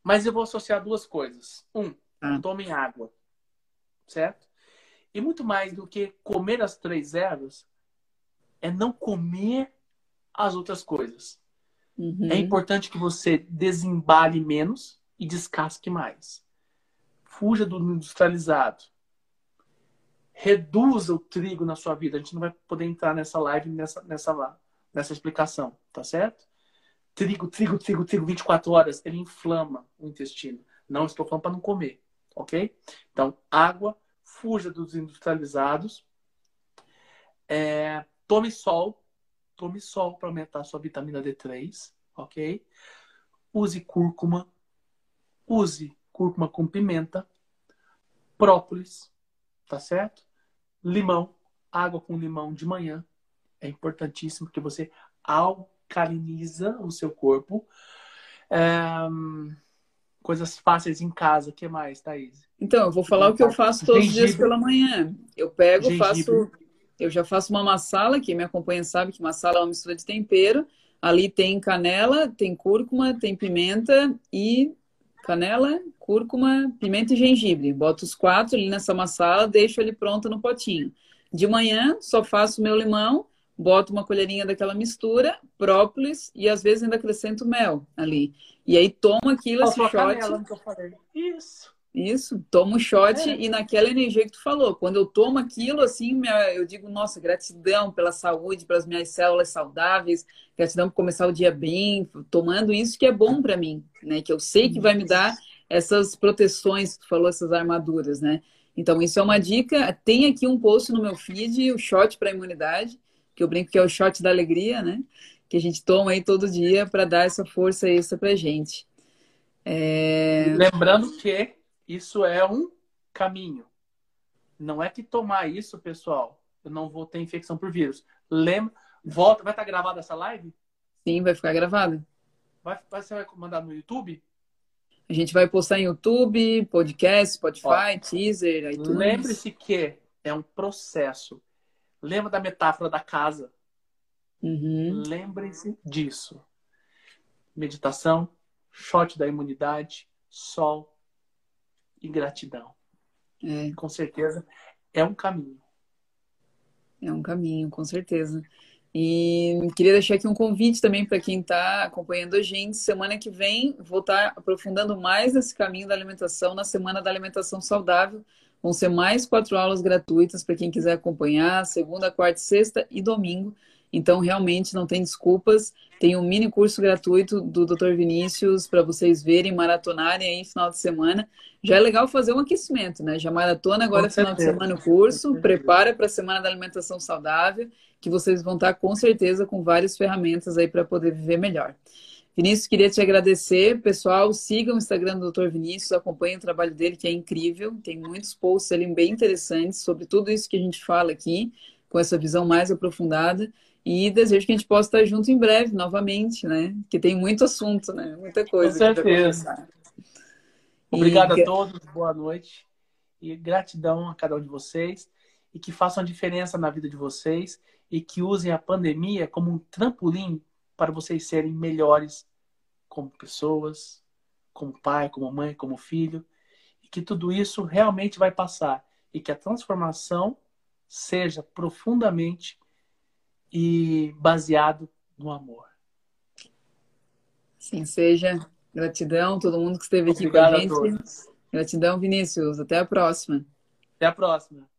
Mas eu vou associar duas coisas. Um, ah. tomem água, certo? E muito mais do que comer as três ervas, é não comer as outras coisas. Uhum. É importante que você desembale menos e descasque mais. Fuja do industrializado. Reduza o trigo na sua vida. A gente não vai poder entrar nessa live, nessa, nessa, nessa explicação, tá certo? trigo, trigo, trigo, trigo 24 horas, ele inflama o intestino. Não estou falando para não comer, ok? Então, água, fuja dos industrializados. É, tome sol, tome sol para aumentar a sua vitamina D3, ok? Use cúrcuma, use cúrcuma com pimenta, própolis, tá certo? Limão, água com limão de manhã. É importantíssimo que você, alcaliniza o seu corpo. É, coisas fáceis em casa, o que mais, Thaís? Então, eu vou falar o que eu faço todos os dias pela manhã. Eu pego, Gengibre. faço. Eu já faço uma massala, quem me acompanha sabe que massala é uma mistura de tempero. Ali tem canela, tem cúrcuma, tem pimenta e canela, cúrcuma, pimenta e gengibre. Boto os quatro ali nessa massala, deixo ele pronto no potinho. De manhã, só faço meu limão, boto uma colherinha daquela mistura, própolis e às vezes ainda acrescento mel ali. E aí toma aquilo, esse shot. Isso. Isso, toma um shot é. e naquela energia que tu falou, quando eu tomo aquilo, assim, minha, eu digo, nossa, gratidão pela saúde, pelas minhas células saudáveis, gratidão por começar o dia bem, tomando isso que é bom para mim, né? Que eu sei que vai me dar essas proteções, tu falou, essas armaduras, né? Então, isso é uma dica. Tem aqui um post no meu feed, o shot para imunidade que eu brinco que é o shot da alegria, né? Que a gente toma aí todo dia para dar essa força extra pra gente. É... Lembrando que isso é um caminho. Não é que tomar isso, pessoal, eu não vou ter infecção por vírus. Lembra, volta, vai estar gravada essa live? Sim, vai ficar gravada. Vai, você vai mandar no YouTube? A gente vai postar em YouTube, podcast, Spotify, Ó, teaser, iTunes. Lembre-se que é um processo. Lembra da metáfora da casa? Uhum. Lembrem-se disso. Meditação, shot da imunidade, sol e gratidão. É. Com certeza é um caminho. É um caminho, com certeza. E queria deixar aqui um convite também para quem está acompanhando a gente. Semana que vem vou estar tá aprofundando mais nesse caminho da alimentação na Semana da Alimentação Saudável Vão ser mais quatro aulas gratuitas para quem quiser acompanhar, segunda, quarta, sexta e domingo. Então, realmente não tem desculpas. Tem um mini curso gratuito do Dr. Vinícius para vocês verem, maratonarem aí final de semana. Já é legal fazer um aquecimento, né? Já maratona agora final de semana o curso, prepara para a semana da alimentação saudável, que vocês vão estar com certeza com várias ferramentas aí para poder viver melhor. Vinícius, queria te agradecer. Pessoal, sigam o Instagram do Dr. Vinícius, acompanhem o trabalho dele, que é incrível. Tem muitos posts ali bem interessantes sobre tudo isso que a gente fala aqui, com essa visão mais aprofundada. E desejo que a gente possa estar junto em breve, novamente, né? Que tem muito assunto, né? Muita coisa. Com certeza. Obrigado e... a todos, boa noite. E gratidão a cada um de vocês. e que façam a diferença na vida de vocês e que usem a pandemia como um trampolim para vocês serem melhores como pessoas, como pai, como mãe, como filho, e que tudo isso realmente vai passar e que a transformação seja profundamente e baseado no amor. Sim, seja. Gratidão todo mundo que esteve aqui Obrigado com a gente. A Gratidão, Vinícius. Até a próxima. Até a próxima.